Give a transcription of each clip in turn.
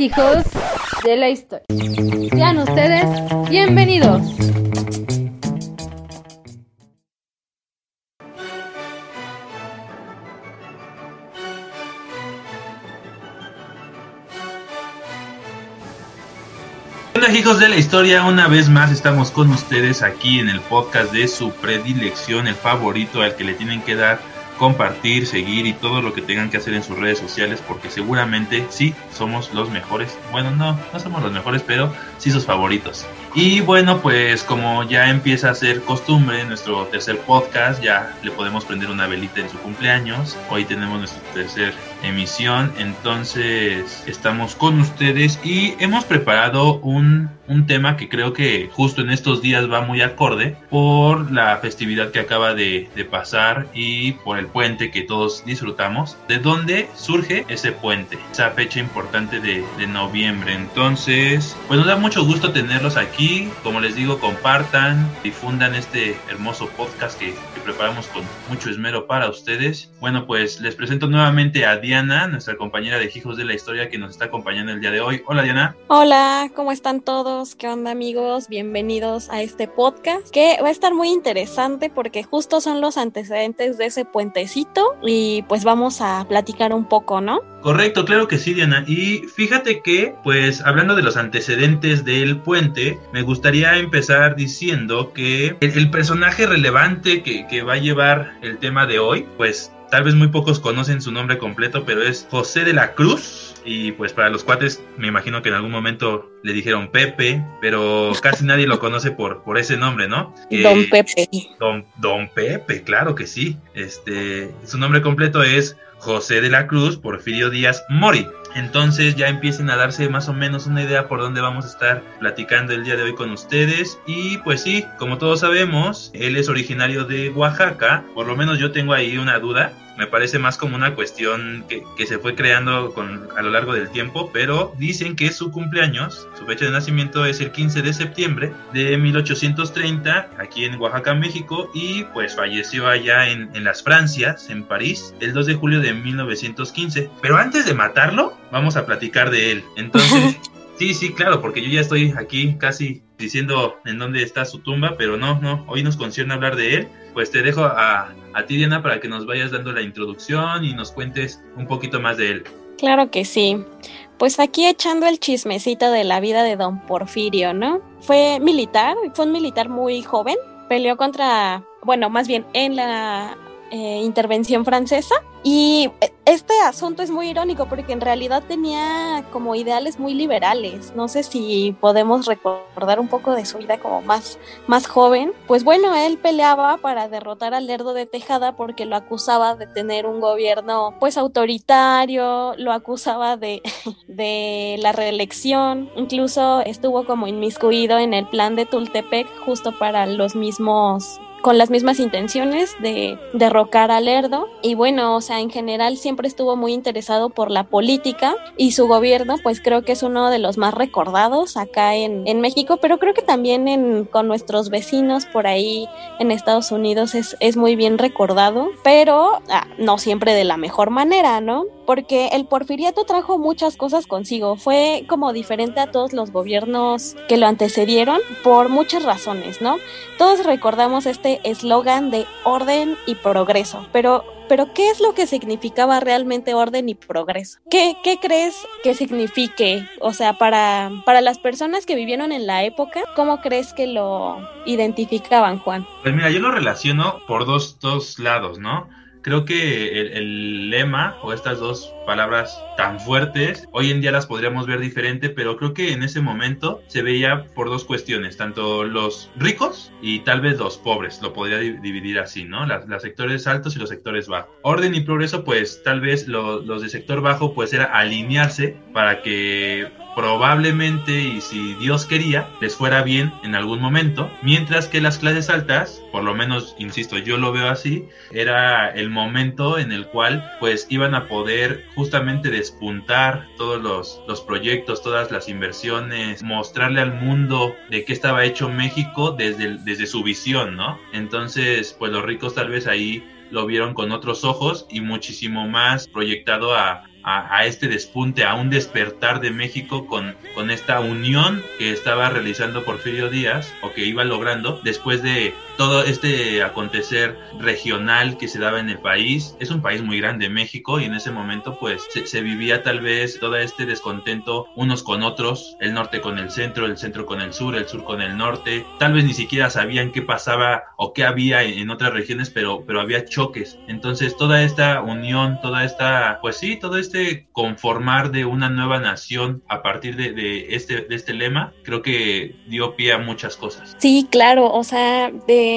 hijos de la historia. Sean ustedes bienvenidos. Hola hijos de la historia, una vez más estamos con ustedes aquí en el podcast de su predilección, el favorito al que le tienen que dar compartir, seguir y todo lo que tengan que hacer en sus redes sociales porque seguramente sí somos los mejores. Bueno, no, no somos los mejores, pero sí sus favoritos. Y bueno, pues como ya empieza a ser costumbre, nuestro tercer podcast ya le podemos prender una velita en su cumpleaños. Hoy tenemos nuestra tercera emisión, entonces estamos con ustedes y hemos preparado un un tema que creo que justo en estos días va muy acorde por la festividad que acaba de, pasar y por el puente que todos disfrutamos. ¿De dónde surge ese puente? Esa fecha importante de, noviembre. Entonces, pues nos da mucho gusto tenerlos aquí. Como les digo, compartan, difundan este hermoso podcast que, que preparamos con mucho esmero para ustedes. Bueno, pues les presento nuevamente a Diana, nuestra compañera de Hijos de la Historia que nos está acompañando el día de hoy. Hola Diana. Hola, ¿cómo están todos? ¿qué onda amigos? Bienvenidos a este podcast que va a estar muy interesante porque justo son los antecedentes de ese puentecito y pues vamos a platicar un poco, ¿no? Correcto, claro que sí, Diana. Y fíjate que, pues hablando de los antecedentes del puente, me gustaría empezar diciendo que el, personaje relevante que, que va a llevar el tema de hoy, pues tal vez muy pocos conocen su nombre completo, pero es José de la Cruz y pues para los cuates, me imagino que en algún momento le dijeron Pepe, pero casi nadie lo conoce por, por ese nombre, ¿no? Don Pepe. Don, Don Pepe, claro que sí. Este, su nombre completo es José de la Cruz Porfirio Díaz Mori. Entonces ya empiecen a darse más o menos una idea por dónde vamos a estar platicando el día de hoy con ustedes. Y pues sí, como todos sabemos, él es originario de Oaxaca. Por lo menos yo tengo ahí una duda. Me parece más como una cuestión que, que se fue creando con, a lo largo del tiempo, pero dicen que su cumpleaños, su fecha de nacimiento es el 15 de septiembre de 1830, aquí en Oaxaca, México, y pues falleció allá en, en las Francias, en París, el 2 de julio de 1915. Pero antes de matarlo, vamos a platicar de él. Entonces, sí, sí, claro, porque yo ya estoy aquí casi diciendo en dónde está su tumba, pero no, no, hoy nos concierne hablar de él. Pues te dejo a, a ti, Diana, para que nos vayas dando la introducción y nos cuentes un poquito más de él. Claro que sí. Pues aquí echando el chismecito de la vida de don Porfirio, ¿no? Fue militar, fue un militar muy joven, peleó contra, bueno, más bien en la eh, intervención francesa. Y este asunto es muy irónico porque en realidad tenía como ideales muy liberales. No sé si podemos recordar un poco de su vida como más, más joven. Pues bueno, él peleaba para derrotar al Lerdo de Tejada porque lo acusaba de tener un gobierno pues autoritario, lo acusaba de, de la reelección, incluso estuvo como inmiscuido en el plan de Tultepec justo para los mismos con las mismas intenciones de derrocar al Lerdo y bueno, o sea, en general siempre estuvo muy interesado por la política y su gobierno pues creo que es uno de los más recordados acá en, en México, pero creo que también en, con nuestros vecinos por ahí en Estados Unidos es, es muy bien recordado, pero ah, no siempre de la mejor manera, ¿no? Porque el porfiriato trajo muchas cosas consigo, fue como diferente a todos los gobiernos que lo antecedieron por muchas razones, ¿no? Todos recordamos este eslogan de orden y progreso, pero pero ¿qué es lo que significaba realmente orden y progreso? ¿Qué, qué crees que signifique? O sea, para, para las personas que vivieron en la época, ¿cómo crees que lo identificaban, Juan? Pues mira, yo lo relaciono por dos, dos lados, ¿no? Creo que el, lema o estas dos palabras tan fuertes, hoy en día las podríamos ver diferente, pero creo que en ese momento se veía por dos cuestiones, tanto los ricos y tal vez los pobres, lo podría dividir así, ¿no? Los sectores altos y los sectores bajos. Orden y progreso, pues tal vez los de sector bajo, pues era alinearse para que probablemente y si Dios quería les fuera bien en algún momento, mientras que las clases altas, por lo menos, insisto, yo lo veo así, era el momento en el cual pues iban a poder justamente despuntar todos los, los proyectos, todas las inversiones, mostrarle al mundo de qué estaba hecho México desde, desde su visión, ¿no? Entonces, pues los ricos tal vez ahí lo vieron con otros ojos y muchísimo más proyectado a, a, este despunte, a un despertar de México con, con esta unión que estaba realizando Porfirio Díaz o que iba logrando después de todo este acontecer regional que se daba en el país. Es un país muy grande, México, y en ese momento pues se, vivía tal vez todo este descontento unos con otros, el norte con el centro, el centro con el sur, el sur con el norte. Tal vez ni siquiera sabían qué pasaba o qué había en, otras regiones, pero, pero había choques. Entonces toda esta unión, toda esta, pues sí, todo este este conformar de una nueva nación a partir de, este, de este lema, creo que dio pie a muchas cosas. Sí, claro, o sea, de,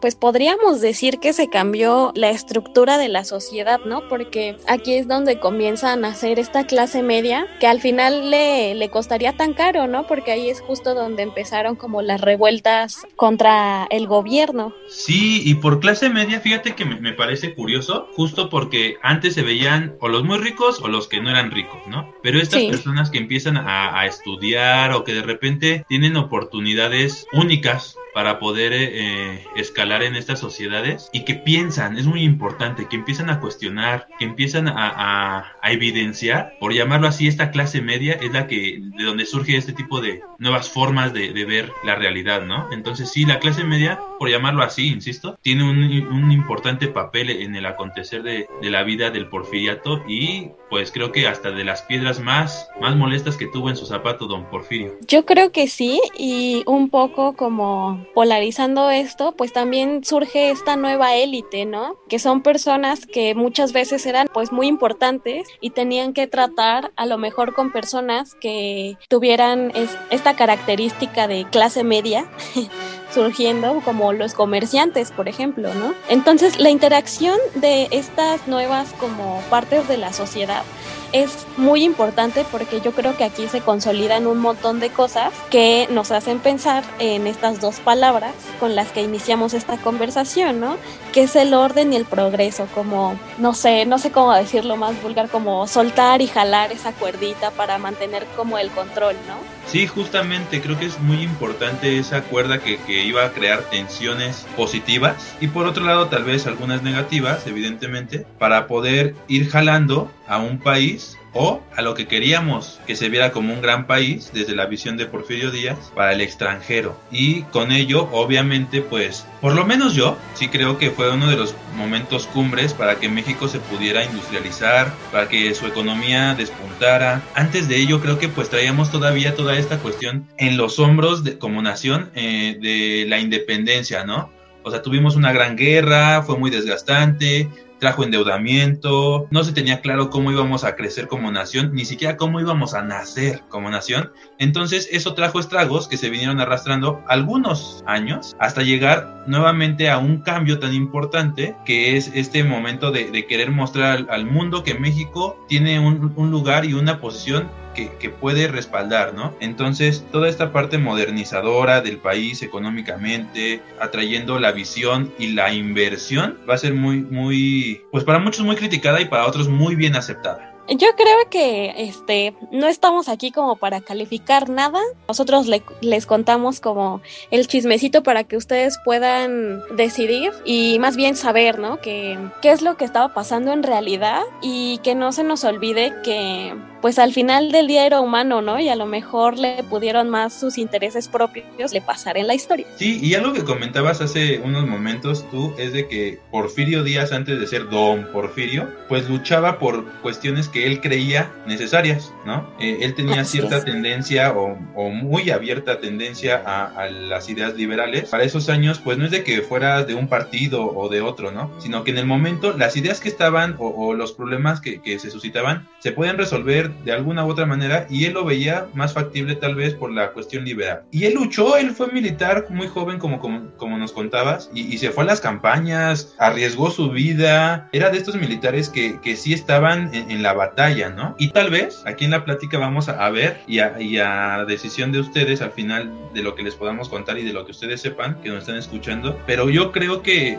pues podríamos decir que se cambió la estructura de la sociedad, ¿no? Porque aquí es donde comienza a nacer esta clase media que al final le, le costaría tan caro, ¿no? Porque ahí es justo donde empezaron como las revueltas contra el gobierno. Sí, y por clase media, fíjate que me, me parece curioso, justo porque antes se veían o los muy ricos, o los que no eran ricos, ¿no? Pero estas personas que empiezan a, estudiar o que de repente tienen oportunidades únicas para poder eh, eh, escalar en estas sociedades y que piensan, es muy importante, que empiezan a cuestionar, que empiezan a, evidenciar, por llamarlo así, esta clase media es la que, de donde surge este tipo de nuevas formas de, ver la realidad, ¿no? Entonces sí, la clase media, por llamarlo así, insisto, tiene un, importante papel en el acontecer de, de, la vida del porfiriato y pues creo que hasta de las piedras más, más molestas que tuvo en su zapato don Porfirio. Yo creo que sí, y un poco como polarizando esto, pues también surge esta nueva élite, ¿no? Que son personas que muchas veces eran pues muy importantes y tenían que tratar a lo mejor con personas que tuvieran esta característica de clase media. surgiendo como los comerciantes, por ejemplo, ¿no? Entonces, la interacción de estas nuevas como partes de la sociedad es muy importante porque yo creo que aquí se consolidan un montón de cosas que nos hacen pensar en estas dos palabras con las que iniciamos esta conversación, ¿no? Que es el orden y el progreso, como, no sé, no sé cómo decirlo más vulgar, como soltar y jalar esa cuerdita para mantener como el control, ¿no? Sí, justamente creo que es muy importante esa cuerda que, que iba a crear tensiones positivas y por otro lado tal vez algunas negativas, evidentemente, para poder ir jalando a un país o a lo que queríamos que se viera como un gran país desde la visión de Porfirio Díaz para el extranjero. Y con ello, obviamente, pues, por lo menos yo sí creo que fue uno de los momentos cumbres para que México se pudiera industrializar, para que su economía despuntara. Antes de ello, creo que pues traíamos todavía toda esta cuestión en los hombros de, como nación eh, de la independencia, ¿no? O sea, tuvimos una gran guerra, fue muy desgastante, trajo endeudamiento, no se tenía claro cómo íbamos a crecer como nación, ni siquiera cómo íbamos a nacer como nación. Entonces eso trajo estragos que se vinieron arrastrando algunos años hasta llegar nuevamente a un cambio tan importante que es este momento de, querer mostrar al, mundo que México tiene un, un lugar y una posición que, puede respaldar, ¿no? Entonces, toda esta parte modernizadora del país económicamente, atrayendo la visión y la inversión, va a ser muy, muy, pues para muchos muy criticada y para otros muy bien aceptada. Yo creo que este no estamos aquí como para calificar nada. Nosotros les contamos como el chismecito para que ustedes puedan decidir y más bien saber, ¿no? Que qué es lo que estaba pasando en realidad y que no se nos olvide que pues al final del día era humano, ¿no? Y a lo mejor le pudieron más sus intereses propios le pasar en la historia. Sí, y algo que comentabas hace unos momentos tú es de que Porfirio Díaz, antes de ser don Porfirio, pues luchaba por cuestiones que él creía necesarias, ¿no? Eh, él tenía cierta tendencia o, muy abierta tendencia a, las ideas liberales. Para esos años, pues no es de que fuera de un partido o de otro, ¿no? Sino que en el momento las ideas que estaban o, los problemas que, que se suscitaban se pueden resolver de alguna u otra manera y él lo veía más factible tal vez por la cuestión liberal. Y él luchó, él fue militar muy joven como, como, nos contabas y, se fue a las campañas, arriesgó su vida, era de estos militares que, que sí estaban en, la batalla, ¿no? Y tal vez aquí en la plática vamos a, ver y a, decisión de ustedes al final de lo que les podamos contar y de lo que ustedes sepan que nos están escuchando, pero yo creo que,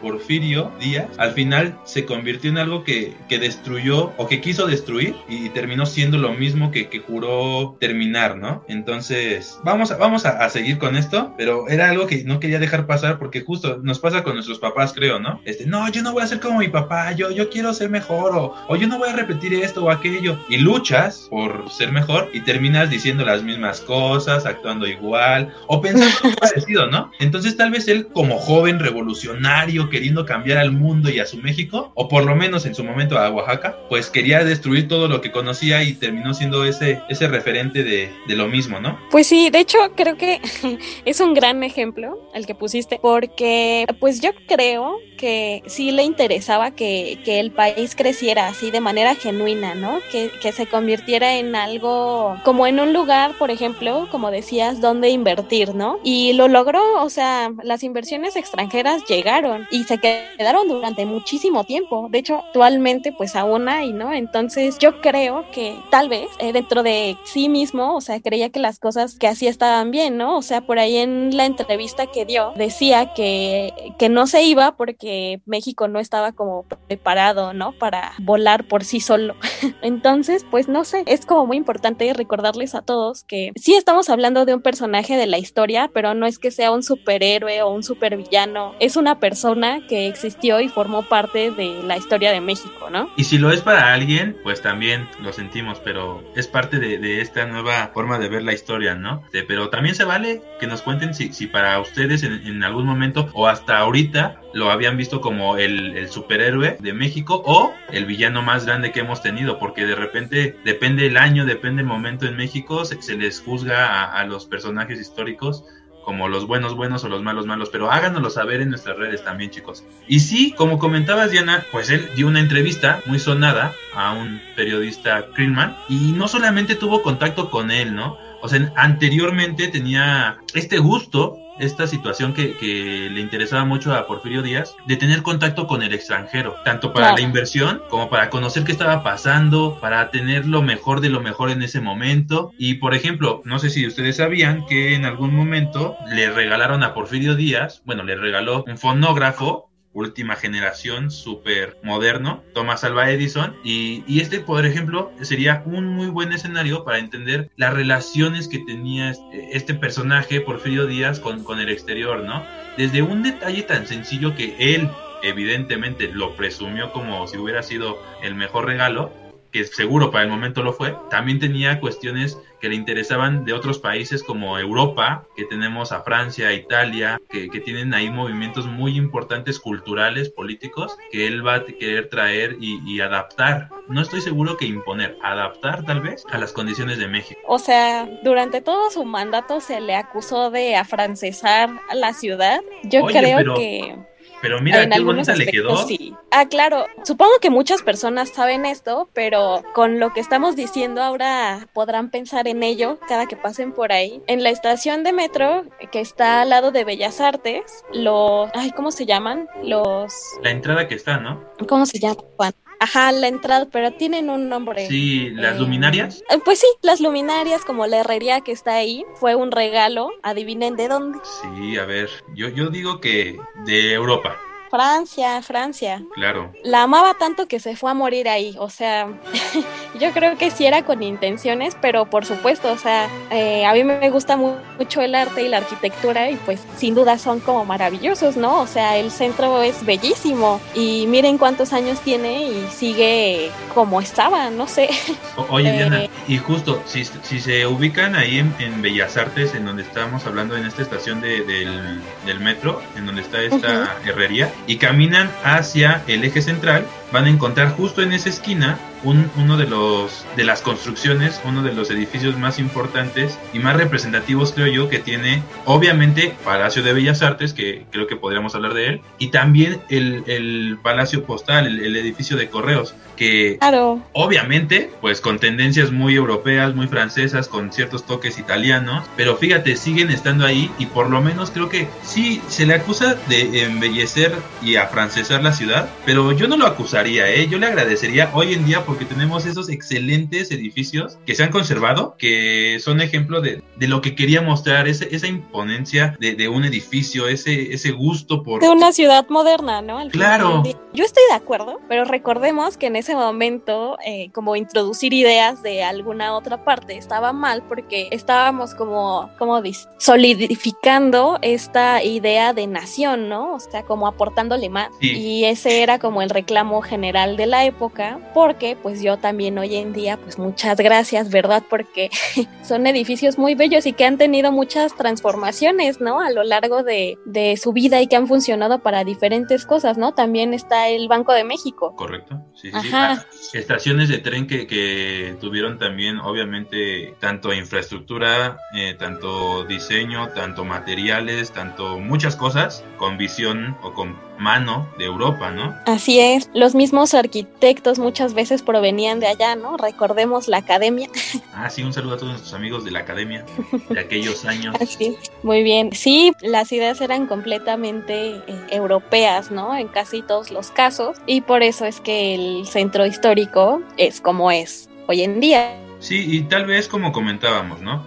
Porfirio Díaz al final se convirtió en algo que, que destruyó o que quiso destruir y, terminó siendo lo mismo que, que juró terminar, ¿no? Entonces, vamos, a, vamos a, seguir con esto, pero era algo que no quería dejar pasar porque justo nos pasa con nuestros papás, creo, ¿no? Este, no, yo no voy a ser como mi papá, yo, yo quiero ser mejor o, o yo no voy a repetir esto o aquello. Y luchas por ser mejor y terminas diciendo las mismas cosas, actuando igual o pensando parecido, ¿no? Entonces tal vez él como joven revolucionario queriendo cambiar al mundo y a su México, o por lo menos en su momento a Oaxaca, pues quería destruir todo lo que conocía y terminó siendo ese, ese referente de, de lo mismo, ¿no? Pues sí, de hecho creo que es un gran ejemplo el que pusiste, porque pues yo creo que sí le interesaba que, que el país creciera así de manera genuina, ¿no? Que, que se convirtiera en algo como en un lugar, por ejemplo, como decías, donde invertir, ¿no? Y lo logró, o sea, las inversiones extranjeras llegaron y se quedaron durante muchísimo tiempo. De hecho, actualmente pues aún hay, ¿no? Entonces yo creo que tal vez eh, dentro de sí mismo, o sea, creía que las cosas que hacía estaban bien, ¿no? O sea, por ahí en la entrevista que dio decía que, que no se iba porque México no estaba como preparado, ¿no? Para volar por sí solo. Entonces, pues no sé, es como muy importante recordarles a todos que sí estamos hablando de un personaje de la historia, pero no es que sea un superhéroe o un supervillano, es una persona que existió y formó parte de la historia de México, ¿no? Y si lo es para alguien, pues también lo sentimos, pero es parte de, esta nueva forma de ver la historia, ¿no? Pero también se vale que nos cuenten si, si para ustedes en, en, algún momento o hasta ahorita lo habían visto como el, el, superhéroe de México o el villano más grande que hemos tenido, porque de repente depende el año, depende el momento en México, se, les juzga a, a los personajes históricos como los buenos buenos o los malos malos, pero háganoslo saber en nuestras redes también, chicos. Y sí, como comentabas, Diana, pues él dio una entrevista muy sonada a un periodista Krillman y no solamente tuvo contacto con él, ¿no? O sea, anteriormente tenía este gusto esta situación que, que, le interesaba mucho a Porfirio Díaz de tener contacto con el extranjero, tanto para claro. la inversión como para conocer qué estaba pasando, para tener lo mejor de lo mejor en ese momento. Y por ejemplo, no sé si ustedes sabían que en algún momento le regalaron a Porfirio Díaz, bueno, le regaló un fonógrafo última generación, súper moderno, Thomas Alva Edison. Y, y, este, por ejemplo, sería un muy buen escenario para entender las relaciones que tenía este, este personaje, Porfirio Díaz, con, con el exterior, ¿no? Desde un detalle tan sencillo que él evidentemente lo presumió como si hubiera sido el mejor regalo, que seguro para el momento lo fue, también tenía cuestiones que le interesaban de otros países como Europa, que tenemos a Francia, Italia, que, que, tienen ahí movimientos muy importantes culturales, políticos, que él va a querer traer y, y, adaptar. No estoy seguro que imponer, adaptar tal vez a las condiciones de México. O sea, durante todo su mandato se le acusó de afrancesar la ciudad. Yo Oye, creo pero... que pero mira en qué bonita le quedó. Sí. Ah, claro. Supongo que muchas personas saben esto, pero con lo que estamos diciendo ahora podrán pensar en ello cada que pasen por ahí. En la estación de metro que está al lado de Bellas Artes, los, ay, ¿cómo se llaman? Los. La entrada que está, ¿no? ¿Cómo se llama, Juan? Ajá, la entrada, pero tienen un nombre. Sí, las eh, luminarias. Pues sí, las luminarias, como la herrería que está ahí, fue un regalo. Adivinen de dónde. Sí, a ver, yo, yo digo que de Europa. Francia, Francia. Claro. La amaba tanto que se fue a morir ahí. O sea, yo creo que sí era con intenciones, pero por supuesto, o sea, eh, a mí me gusta mucho el arte y la arquitectura y pues sin duda son como maravillosos, ¿no? O sea, el centro es bellísimo y miren cuántos años tiene y sigue como estaba, no sé. O, oye, eh, Diana, y justo, si, si se ubican ahí en, en, Bellas Artes, en donde estábamos hablando, en esta estación de, del, del, metro, en donde está esta uh -huh. herrería, y caminan hacia el eje central, van a encontrar justo en esa esquina un, uno de los de las construcciones, uno de los edificios más importantes y más representativos creo yo que tiene obviamente Palacio de Bellas Artes, que creo que podríamos hablar de él, y también el, el Palacio Postal, el, el, edificio de correos, que claro. obviamente pues con tendencias muy europeas, muy francesas, con ciertos toques italianos, pero fíjate, siguen estando ahí y por lo menos creo que sí se le acusa de embellecer y afrancesar la ciudad, pero yo no lo acusaría haría, ¿eh? Yo le agradecería hoy en día porque tenemos esos excelentes edificios que se han conservado, que son ejemplo de, de lo que quería mostrar, ese, esa imponencia de, de, un edificio, ese, ese gusto por... De una ciudad moderna, ¿no? Al claro. Yo estoy de acuerdo, pero recordemos que en ese momento, eh, como introducir ideas de alguna otra parte estaba mal porque estábamos como, como solidificando esta idea de nación, ¿no? O sea, como aportándole más. Sí. Y ese era como el reclamo general de la época, porque pues yo también hoy en día, pues muchas gracias, ¿verdad? Porque son edificios muy bellos y que han tenido muchas transformaciones, ¿no? A lo largo de, de su vida y que han funcionado para diferentes cosas, ¿no? También está el Banco de México. Correcto, sí, sí. Ajá. sí. Estaciones de tren que, que, tuvieron también, obviamente, tanto infraestructura, eh, tanto diseño, tanto materiales, tanto muchas cosas, con visión o con mano de Europa, ¿no? Así es, los mismos arquitectos muchas veces provenían de allá, ¿no? Recordemos la academia. Ah, sí, un saludo a todos nuestros amigos de la academia de aquellos años. Así, muy bien. Sí, las ideas eran completamente eh, europeas, ¿no? En casi todos los casos, y por eso es que el centro histórico es como es hoy en día. Sí, y tal vez como comentábamos, ¿no?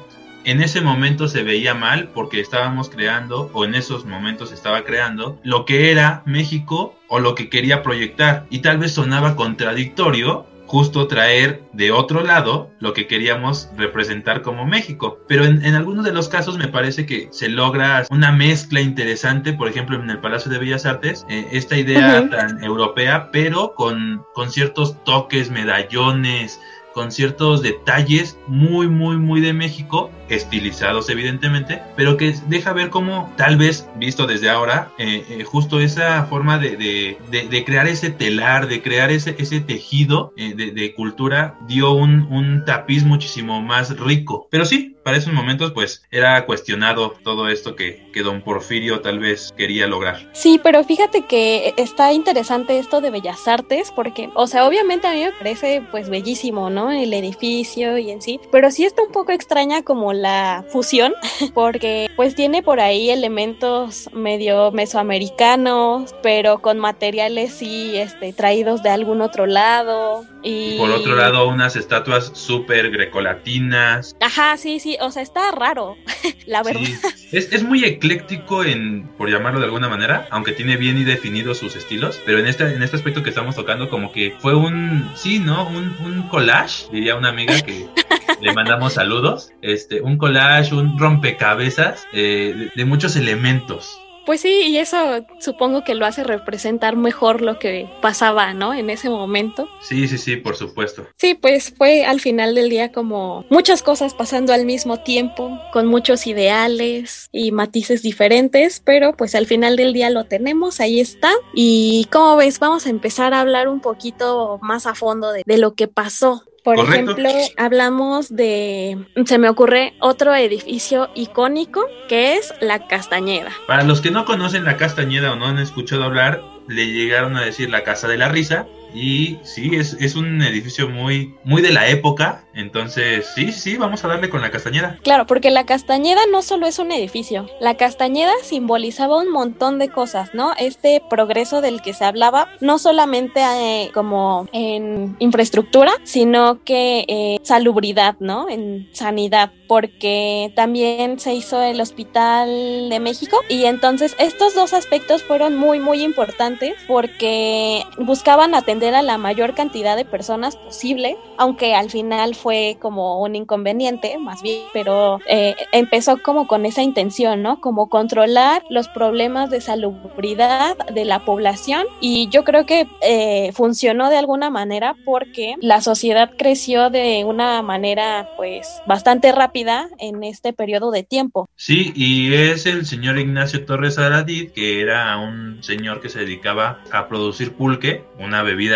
En ese momento se veía mal porque estábamos creando, o en esos momentos estaba creando, lo que era México o lo que quería proyectar. Y tal vez sonaba contradictorio justo traer de otro lado lo que queríamos representar como México. Pero en, en, algunos de los casos me parece que se logra una mezcla interesante, por ejemplo en el Palacio de Bellas Artes, eh, esta idea uh -huh. tan europea, pero con, con ciertos toques, medallones, con ciertos detalles muy, muy, muy de México, estilizados evidentemente, pero que deja ver cómo tal vez, visto desde ahora, eh, eh, justo esa forma de, de, de, crear ese telar, de crear ese, ese tejido eh, de, cultura, dio un, un tapiz muchísimo más rico. Pero sí, para esos momentos pues era cuestionado todo esto que, que don Porfirio tal vez quería lograr. Sí, pero fíjate que está interesante esto de Bellas Artes porque, o sea, obviamente a mí me parece pues bellísimo, ¿no? El edificio y en sí, pero sí está un poco extraña como la fusión porque pues tiene por ahí elementos medio mesoamericanos, pero con materiales sí este, traídos de algún otro lado. Y... por otro lado unas estatuas súper grecolatinas. Ajá, sí, sí, o sea, está raro, la verdad. Sí. Es, es, muy ecléctico en, por llamarlo de alguna manera, aunque tiene bien y definidos sus estilos, pero en este, en este aspecto que estamos tocando como que fue un, sí, ¿no? Un, un collage, diría una amiga que le mandamos saludos, este, un collage, un rompecabezas eh, de, de muchos elementos. Pues sí, y eso supongo que lo hace representar mejor lo que pasaba, ¿no? En ese momento. Sí, sí, sí, por supuesto. Sí, pues fue al final del día como muchas cosas pasando al mismo tiempo, con muchos ideales y matices diferentes, pero pues al final del día lo tenemos, ahí está. Y como ves, vamos a empezar a hablar un poquito más a fondo de, de lo que pasó por Correcto. ejemplo, hablamos de, se me ocurre otro edificio icónico que es la Castañeda. Para los que no conocen la Castañeda o no han escuchado hablar, le llegaron a decir la Casa de la Risa. Y sí, es, es un edificio muy, muy de la época. Entonces, sí, sí, vamos a darle con la Castañeda. Claro, porque la Castañeda no solo es un edificio. La Castañeda simbolizaba un montón de cosas, ¿no? Este progreso del que se hablaba, no solamente eh, como en infraestructura, sino que eh, salubridad, ¿no? En sanidad, porque también se hizo el Hospital de México. Y entonces estos dos aspectos fueron muy, muy importantes porque buscaban atender a la mayor cantidad de personas posible, aunque al final fue como un inconveniente, más bien, pero eh, empezó como con esa intención, ¿no? Como controlar los problemas de salubridad de la población y yo creo que eh, funcionó de alguna manera porque la sociedad creció de una manera pues bastante rápida en este periodo de tiempo. Sí, y es el señor Ignacio Torres Aradid, que era un señor que se dedicaba a producir pulque, una bebida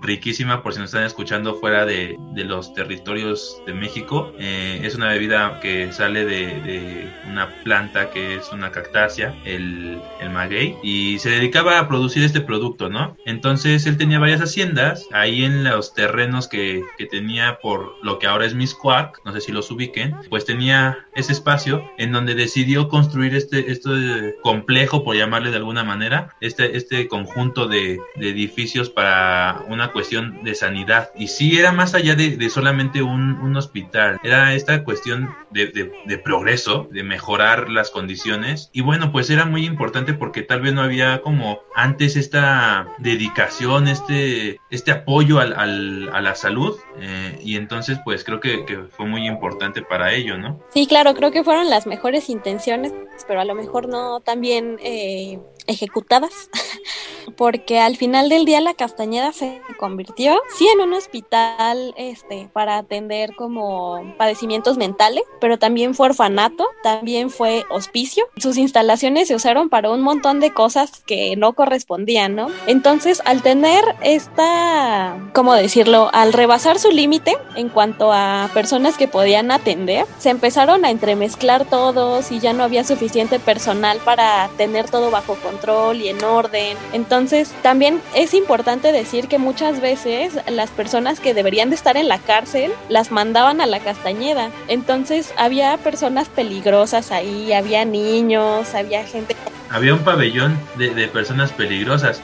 riquísima por si nos están escuchando fuera de, de los territorios de México. Eh, es una bebida que sale de, de, una planta que es una cactácea, el, el maguey, y se dedicaba a producir este producto, ¿no? Entonces él tenía varias haciendas ahí en los terrenos que, que tenía por lo que ahora es Miscuac, no sé si los ubiquen, pues tenía ese espacio en donde decidió construir este, este complejo, por llamarle de alguna manera, este, este conjunto de, de edificios para una cuestión de sanidad. Y sí era más allá de, solamente un, hospital, era esta cuestión de, progreso, de mejorar las condiciones. Y bueno, pues era muy importante porque tal vez no había como antes esta dedicación, este, este apoyo al, a la salud. Eh, y entonces pues creo que, que fue muy importante para ello, ¿no? Sí, claro, creo que fueron las mejores intenciones, pero a lo mejor no tan bien eh, ejecutadas. porque al final del día la Castañeda se convirtió, sí, en un hospital este, para atender como padecimientos mentales, pero también fue orfanato, también fue hospicio. Sus instalaciones se usaron para un montón de cosas que no correspondían, ¿no? Entonces, al tener esta, ¿cómo decirlo? Al rebasar su límite en cuanto a personas que podían atender, se empezaron a entremezclar todos y ya no había suficiente personal para tener todo bajo control y en orden. Entonces, también es importante decir que muchas veces las personas que deberían de estar en la cárcel las mandaban a la Castañeda. Entonces, había personas peligrosas ahí, había niños, había gente había un pabellón de, personas peligrosas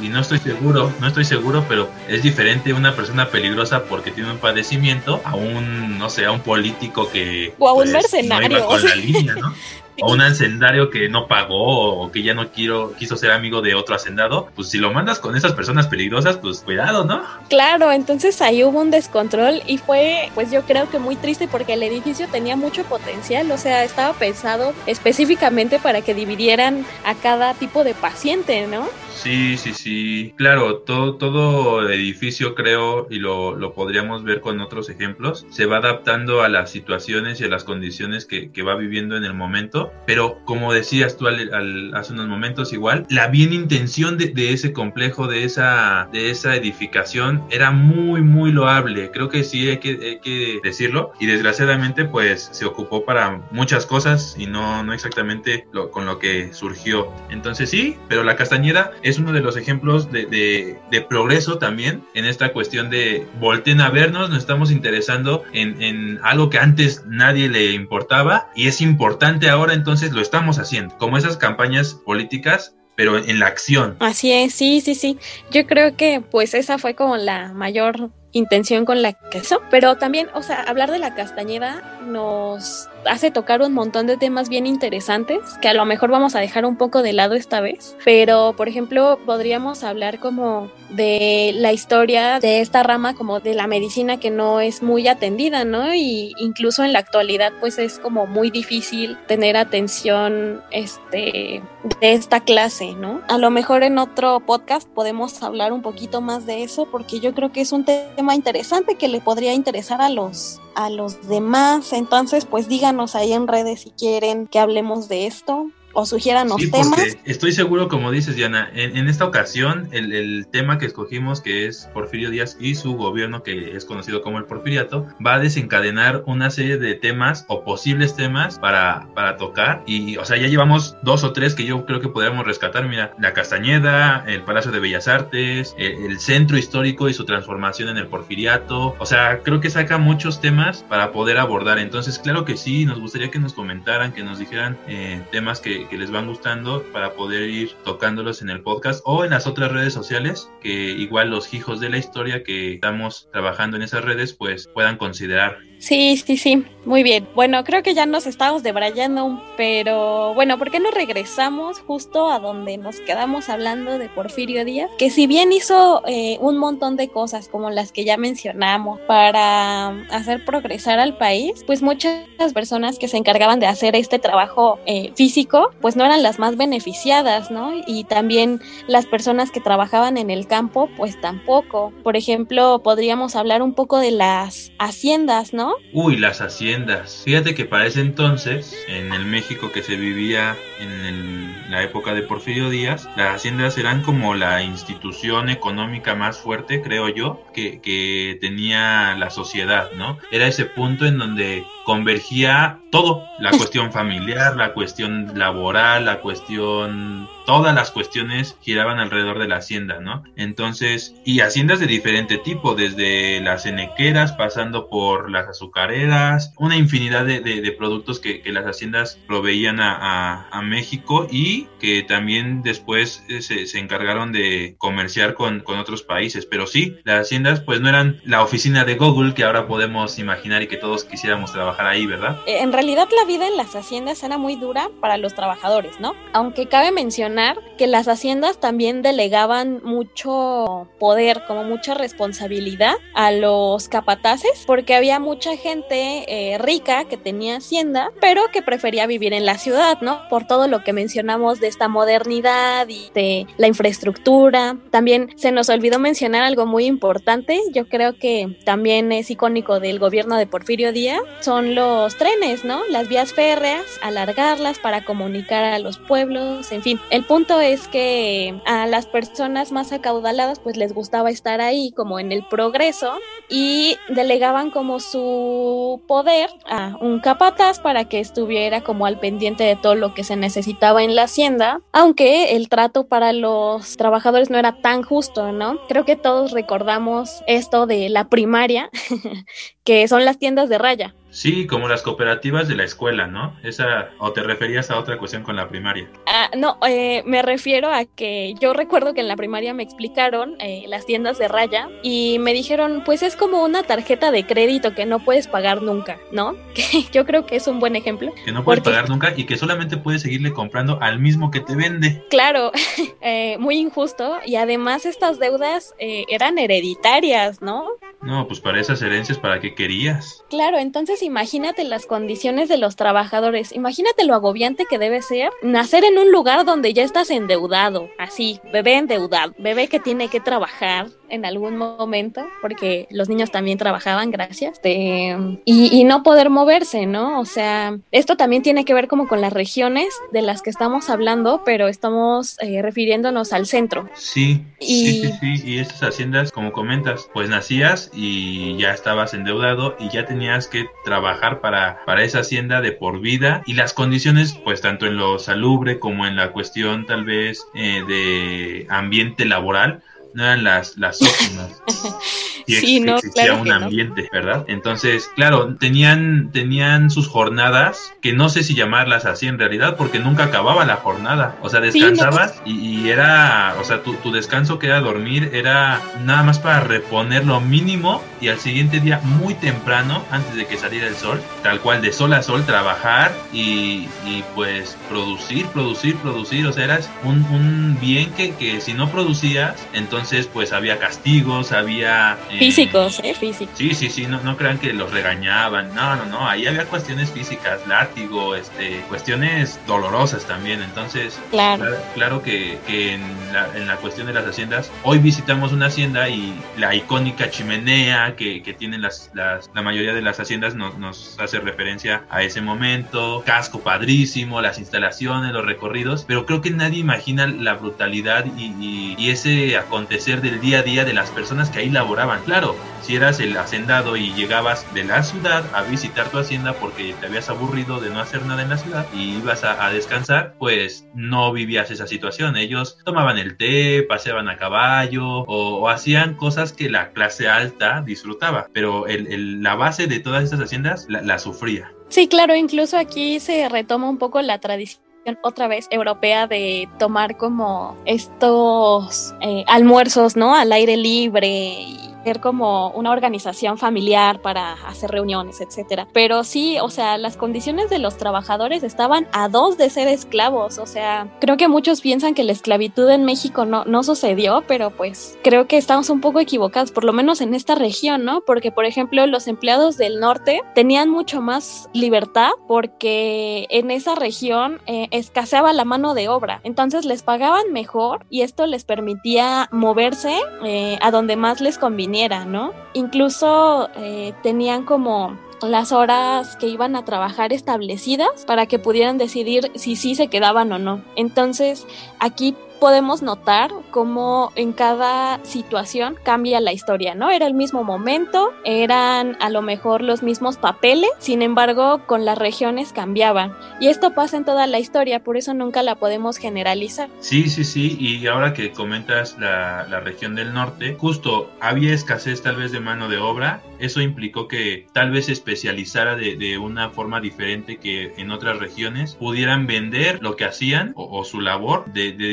y, no estoy seguro, no estoy seguro, pero es diferente una persona peligrosa porque tiene un padecimiento a un, no sé, a un político que o a un mercenario no con la línea, ¿no? O un hacendario que no pagó o que ya no quiero, quiso ser amigo de otro hacendado, pues si lo mandas con esas personas peligrosas, pues cuidado, ¿no? Claro, entonces ahí hubo un descontrol y fue, pues yo creo que muy triste porque el edificio tenía mucho potencial, o sea, estaba pensado específicamente para que dividieran a cada tipo de paciente, ¿no? Sí, sí, sí. Claro, todo, todo edificio creo, y lo, lo, podríamos ver con otros ejemplos, se va adaptando a las situaciones y a las condiciones que, que va viviendo en el momento. Pero como decías tú al, hace unos momentos igual, la bien intención de, de, ese complejo, de esa, de esa edificación, era muy, muy loable. Creo que sí hay que, hay que decirlo. Y desgraciadamente pues se ocupó para muchas cosas y no, no exactamente lo, con lo que surgió. Entonces sí, pero la castañeda es uno de los ejemplos de, progreso también en esta cuestión de volten a vernos, nos estamos interesando en, en, algo que antes nadie le importaba y es importante ahora, entonces lo estamos haciendo. Como esas campañas políticas pero en la acción. Así es, sí, sí, sí. Yo creo que pues esa fue como la mayor intención con la que eso, pero también, o sea, hablar de la Castañeda nos hace tocar un montón de temas bien interesantes que a lo mejor vamos a dejar un poco de lado esta vez, pero por ejemplo podríamos hablar como de la historia de esta rama como de la medicina que no es muy atendida, ¿no? Y incluso en la actualidad pues es como muy difícil tener atención este de esta clase, ¿no? A lo mejor en otro podcast podemos hablar un poquito más de eso porque yo creo que es un tema interesante que le podría interesar a los a los demás. Entonces, pues díganos ahí en redes si quieren que hablemos de esto o sugieran los temas. Estoy seguro, como dices, Diana, en, esta ocasión el, tema que escogimos, que es Porfirio Díaz y su gobierno, que es conocido como el Porfiriato, va a desencadenar una serie de temas o posibles temas para, para tocar. Y, o sea, ya llevamos dos o tres que yo creo que podríamos rescatar. Mira, la Castañeda, el Palacio de Bellas Artes, el, el centro histórico y su transformación en el Porfiriato. O sea, creo que saca muchos temas para poder abordar. Entonces, claro que sí, nos gustaría que nos comentaran, que nos dijeran eh, temas que que, les van gustando para poder ir tocándolos en el podcast o en las otras redes sociales que igual los hijos de la historia que estamos trabajando en esas redes pues puedan considerar Sí, sí, sí, muy bien. Bueno, creo que ya nos estamos debrayando, pero bueno, ¿por qué no regresamos justo a donde nos quedamos hablando de Porfirio Díaz? Que si bien hizo eh, un montón de cosas como las que ya mencionamos para hacer progresar al país, pues muchas personas que se encargaban de hacer este trabajo eh, físico, pues no eran las más beneficiadas, ¿no? Y también las personas que trabajaban en el campo, pues tampoco. Por ejemplo, podríamos hablar un poco de las haciendas, ¿no? Uy, las haciendas. Fíjate que para ese entonces, en el México que se vivía en la época de Porfirio Díaz, las haciendas eran como la institución económica más fuerte, creo yo, que, que tenía la sociedad, ¿no? Era ese punto en donde convergía todo, la cuestión familiar, la cuestión laboral, la cuestión todas las cuestiones giraban alrededor de la hacienda, ¿no? Entonces, y haciendas de diferente tipo, desde las enequeras, pasando por las azucareras, una infinidad de, productos que, las haciendas proveían a, México y que también después eh, se, encargaron de comerciar con, con otros países. Pero sí, las haciendas pues no eran la oficina de Google que ahora podemos imaginar y que todos quisiéramos trabajar ahí, ¿verdad? Eh, en realidad la vida en las haciendas era muy dura para los trabajadores, ¿no? Aunque cabe mencionar que las haciendas también delegaban mucho poder, como mucha responsabilidad a los capataces, porque había mucha gente eh, rica que tenía hacienda, pero que prefería vivir en la ciudad, ¿no? Por lo que mencionamos de esta modernidad y de la infraestructura. También se nos olvidó mencionar algo muy importante, yo creo que también es icónico del gobierno de Porfirio Díaz, son los trenes, ¿no? Las vías férreas, alargarlas para comunicar a los pueblos, en fin. El punto es que a las personas más acaudaladas pues les gustaba estar ahí como en el progreso y delegaban como su poder a un capataz para que estuviera como al pendiente de todo lo que se necesitaba en la hacienda, aunque el trato para los trabajadores no era tan justo, ¿no? Creo que todos recordamos esto de la primaria, que son las tiendas de raya. Sí, como las cooperativas de la escuela, ¿no? Esa, o te referías a otra cuestión con la primaria. Ah, no, eh, me refiero a que yo recuerdo que en la primaria me explicaron eh, las tiendas de raya y me dijeron, pues es como una tarjeta de crédito que no puedes pagar nunca, ¿no? Que yo creo que es un buen ejemplo. Que no puedes pagar nunca y que solamente puedes seguirle comprando al mismo que te vende. Claro, eh, muy injusto y además estas deudas eran hereditarias, ¿no? No, pues para esas herencias, ¿para qué querías? Claro, entonces imagínate las condiciones de los trabajadores, imagínate lo agobiante que debe ser nacer en un lugar donde ya estás endeudado, así, bebé endeudado, bebé que tiene que trabajar, en algún momento, porque los niños también trabajaban, gracias, este, y, no poder moverse, ¿no? O sea, esto también tiene que ver como con las regiones de las que estamos hablando, pero estamos eh, refiriéndonos al centro. Sí, sí, sí, sí, y estas haciendas, como comentas, pues nacías y ya estabas endeudado y ya tenías que trabajar para, para esa hacienda de por vida. Y las condiciones, pues tanto en lo salubre como en la cuestión tal vez eh, de ambiente laboral, no eran las, las óptimas. Y sí, no, existía un ambiente, ¿verdad? Entonces, claro, tenían, tenían sus jornadas, que no sé si llamarlas así en realidad, porque nunca acababa la jornada. O sea, descansabas y, era, o sea, tu, tu, descanso que era dormir era nada más para reponer lo mínimo y al siguiente día muy temprano, antes de que saliera el sol, tal cual de sol a sol, trabajar y, y pues producir, producir, producir. O sea, eras un, un bien que, que si no producías, entonces entonces pues había castigos, había... Eh, físicos, ¿eh? Físicos. Sí, sí, sí, no, no crean que los regañaban, no, no, no, ahí había cuestiones físicas, látigo, este, cuestiones dolorosas también, entonces... Claro. Claro, que, que en, la, en, la, cuestión de las haciendas, hoy visitamos una hacienda y la icónica chimenea que, que tienen las, las, la mayoría de las haciendas nos, nos hace referencia a ese momento, casco padrísimo, las instalaciones, los recorridos, pero creo que nadie imagina la brutalidad y, y, y ese acontecimiento ser del día a día de las personas que ahí laboraban. Claro, si eras el hacendado y llegabas de la ciudad a visitar tu hacienda porque te habías aburrido de no hacer nada en la ciudad y ibas a, descansar, pues no vivías esa situación. Ellos tomaban el té, paseaban a caballo o, hacían cosas que la clase alta disfrutaba, pero el, la base de todas estas haciendas la sufría. Sí, claro, incluso aquí se retoma un poco la tradición otra vez europea de tomar como estos eh, almuerzos, ¿no? Al aire libre y ser como una organización familiar para hacer reuniones, etcétera. Pero sí, o sea, las condiciones de los trabajadores estaban a dos de ser esclavos. O sea, creo que muchos piensan que la esclavitud en México no, no sucedió, pero pues creo que estamos un poco equivocados, por lo menos en esta región, ¿no? Porque, por ejemplo, los empleados del norte tenían mucho más libertad porque en esa región eh, escaseaba la mano de obra. Entonces les pagaban mejor y esto les permitía moverse eh, a donde más les convenía ¿no? Incluso eh, tenían como las horas que iban a trabajar establecidas para que pudieran decidir si sí se quedaban o no. Entonces, aquí podemos notar cómo en cada situación cambia la historia, ¿no? Era el mismo momento, eran a lo mejor los mismos papeles, sin embargo, con las regiones cambiaban. Y esto pasa en toda la historia, por eso nunca la podemos generalizar. Sí, sí, sí, y ahora que comentas la, la región del norte, justo había escasez tal vez de mano de obra, eso implicó que tal vez se especializara de, de una forma diferente que en otras regiones pudieran vender lo que hacían o, su labor de, de,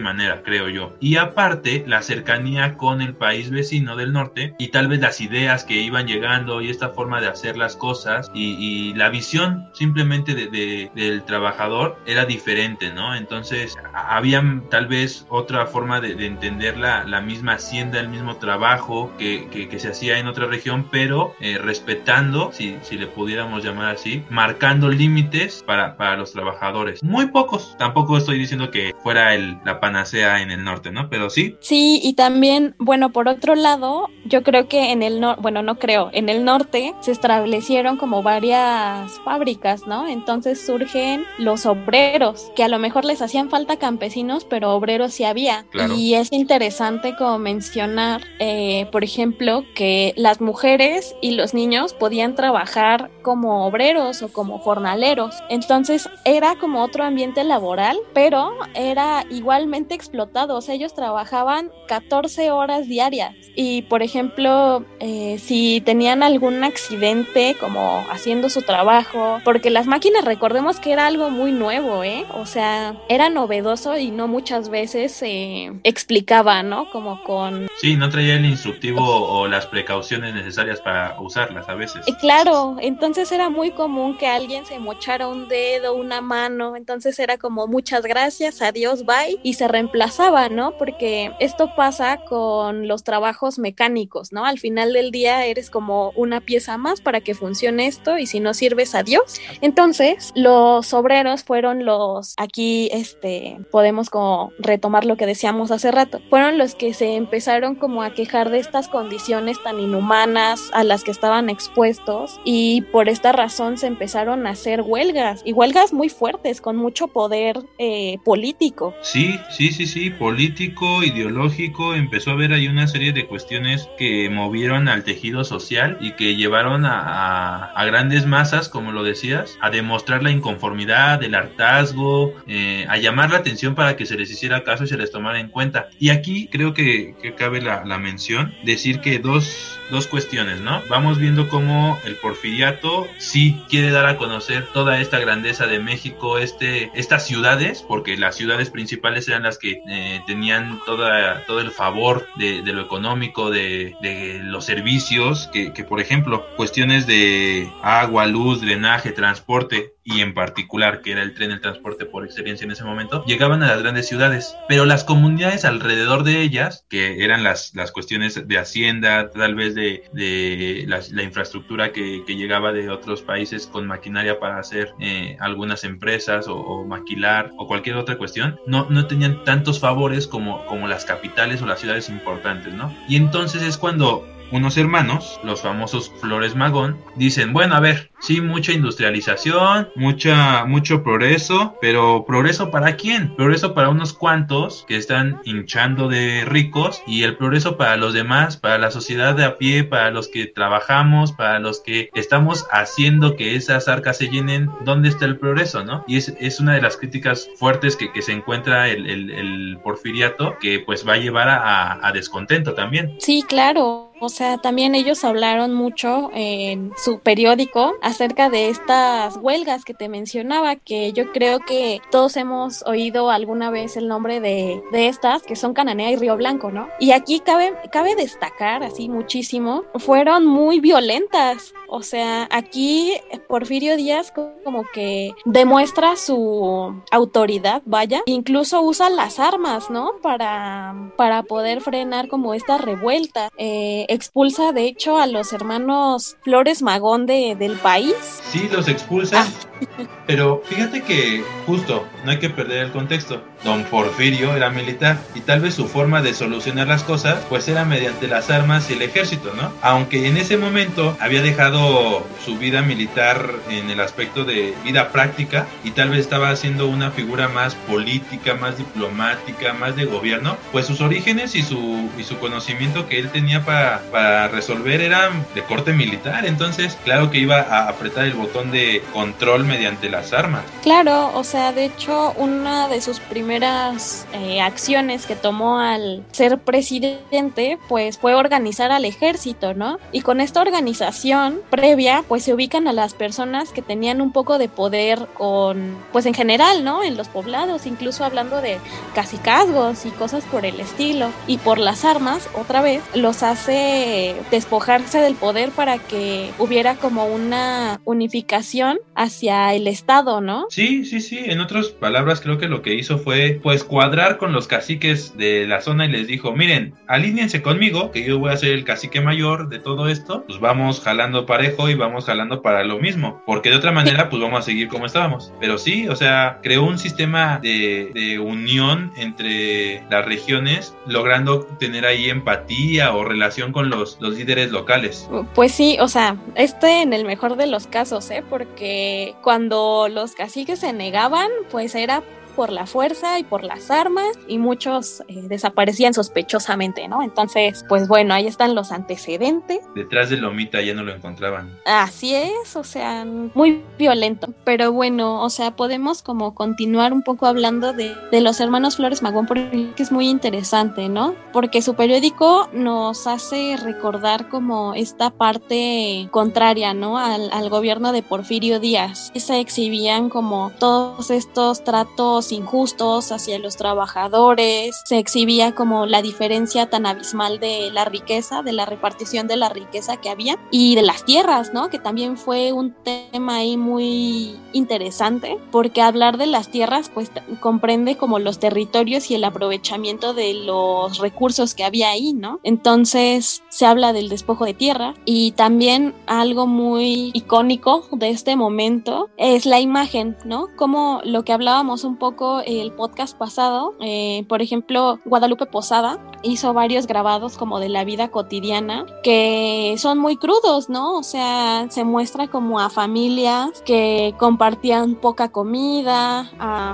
manera, creo yo. Y aparte, la cercanía con el país vecino del norte y tal vez las ideas que iban llegando y esta forma de hacer las cosas y, y la visión simplemente de, del trabajador era diferente, ¿no? Entonces, había tal vez otra forma de, entender la, la, misma hacienda, el mismo trabajo que, que, que se hacía en otra región, pero eh, respetando, si, si le pudiéramos llamar así, marcando límites para, para los trabajadores. Muy pocos, tampoco estoy diciendo que fuera el, la panacea en el norte, ¿no? Pero sí. Sí, y también, bueno, por otro lado, yo creo que en el norte, bueno, no creo, en el norte se establecieron como varias fábricas, ¿no? Entonces surgen los obreros, que a lo mejor les hacían falta campesinos, pero obreros sí había. Y es interesante como mencionar, eh, por ejemplo, que las mujeres y los niños podían trabajar como obreros o como jornaleros. Entonces era como otro ambiente laboral, pero era igualmente explotado. O sea, ellos trabajaban 14 horas diarias. Y por ejemplo, eh, si tenían algún accidente como haciendo su trabajo, porque las máquinas recordemos que era algo muy nuevo, ¿eh? O sea, era novedoso y no muchas veces se explicaba, ¿no? Como con... Sí, no traía el instructivo o las precauciones necesarias para usarlas a veces. Eh, claro, entonces era muy común que alguien se mochara un dedo, una mano, entonces era como muchas gracias, adiós, bye, y se reemplazaba, ¿no? Porque esto pasa con los trabajos mecánicos, ¿no? Al final del día eres como una pieza más para que funcione esto y si no sirves, adiós. Entonces, los obreros fueron los, aquí, este, podemos como retomar lo que decíamos hace rato, fueron los que se empezaron como a quejar de estas condiciones tan inhumanas a las que estaban expuestos y por esta razón se empezaron a hacer huelgas y huelgas muy fuertes con mucho poder eh, político. Sí, sí, sí, sí, político, ideológico, empezó a haber ahí una serie de cuestiones que movieron al tejido social y que llevaron a, a, grandes masas, como lo decías, a demostrar la inconformidad, el hartazgo, eh, a llamar la atención para que se les hiciera caso y se les tomara en cuenta. Y aquí creo que, que cabe la, la mención, decir que dos, dos cuestiones, ¿no? Vamos viendo cómo el porfiriato sí quiere dar a conocer toda esta grandeza de México, este, estas ciudades, porque las ciudades principales eran las que eh, tenían toda, todo el favor de, de lo económico, de, de los servicios, que, que, por ejemplo, cuestiones de agua, luz, drenaje, transporte, y en particular que era el tren, el transporte por excelencia en ese momento, llegaban a las grandes ciudades, pero las comunidades alrededor de ellas, que eran las, las cuestiones de hacienda, tal vez de, de la, la, infraestructura que, que, llegaba de otros países con maquinaria para hacer eh, algunas empresas o, o, maquilar o cualquier otra cuestión, no, no tenían tantos favores como, como las capitales o las ciudades importantes, ¿no? Y entonces es cuando unos hermanos, los famosos Flores Magón, dicen, bueno, a ver, sí, mucha industrialización, mucha, mucho progreso, pero progreso para quién? Progreso para unos cuantos que están hinchando de ricos y el progreso para los demás, para la sociedad de a pie, para los que trabajamos, para los que estamos haciendo que esas arcas se llenen, ¿dónde está el progreso, no? Y es, es una de las críticas fuertes que, que se encuentra el, el, porfiriato que pues va a llevar a, a descontento también. Sí, claro. O sea, también ellos hablaron mucho en su periódico acerca de estas huelgas que te mencionaba, que yo creo que todos hemos oído alguna vez el nombre de, de estas, que son Cananea y Río Blanco, ¿no? Y aquí cabe, cabe destacar así muchísimo, fueron muy violentas. O sea, aquí Porfirio Díaz como que demuestra su autoridad, vaya, incluso usa las armas, ¿no? Para, para poder frenar como esta revuelta. Eh, expulsa de hecho a los hermanos Flores Magón de, del país. Sí, los expulsa, ah. pero fíjate que justo, no hay que perder el contexto. Don Porfirio era militar y tal vez su forma de solucionar las cosas pues era mediante las armas y el ejército, ¿no? Aunque en ese momento había dejado su vida militar en el aspecto de vida práctica y tal vez estaba haciendo una figura más política, más diplomática, más de gobierno, pues sus orígenes y su, y su conocimiento que él tenía para, para resolver eran de corte militar, entonces claro que iba a apretar el botón de control mediante las armas. Claro, o sea, de hecho una de sus primeras eh, acciones que tomó al ser presidente pues fue organizar al ejército, ¿no? Y con esta organización previa pues se ubican a las personas que tenían un poco de poder con pues en general, ¿no? En los poblados, incluso hablando de casicazgos y cosas por el estilo. Y por las armas, otra vez, los hace despojarse del poder para que hubiera como una unificación hacia el Estado, ¿no? Sí, sí, sí. En otras palabras, creo que lo que hizo fue pues cuadrar con los caciques de la zona y les dijo, miren, alíñense conmigo, que yo voy a ser el cacique mayor de todo esto, pues vamos jalando parejo y vamos jalando para lo mismo, porque de otra manera pues vamos a seguir como estábamos. Pero sí, o sea, creó un sistema de, de unión entre las regiones, logrando tener ahí empatía o relación con los, los líderes locales. Pues sí, o sea, este en el mejor de los casos, ¿eh? Porque cuando los caciques se negaban, pues era por la fuerza y por las armas y muchos eh, desaparecían sospechosamente, ¿no? Entonces, pues bueno, ahí están los antecedentes. Detrás de Lomita ya no lo encontraban. Así es, o sea, muy violento. Pero bueno, o sea, podemos como continuar un poco hablando de, de los hermanos Flores Magón porque es muy interesante, ¿no? Porque su periódico nos hace recordar como esta parte contraria, ¿no? Al, al gobierno de Porfirio Díaz. Se exhibían como todos estos tratos injustos hacia los trabajadores, se exhibía como la diferencia tan abismal de la riqueza, de la repartición de la riqueza que había y de las tierras, ¿no? Que también fue un tema ahí muy interesante, porque hablar de las tierras pues comprende como los territorios y el aprovechamiento de los recursos que había ahí, ¿no? Entonces se habla del despojo de tierra y también algo muy icónico de este momento es la imagen, ¿no? Como lo que hablábamos un poco el podcast pasado, eh, por ejemplo, Guadalupe Posada hizo varios grabados como de la vida cotidiana que son muy crudos, ¿no? O sea, se muestra como a familias que compartían poca comida,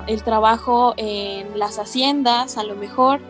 el trabajo en las haciendas, a lo mejor.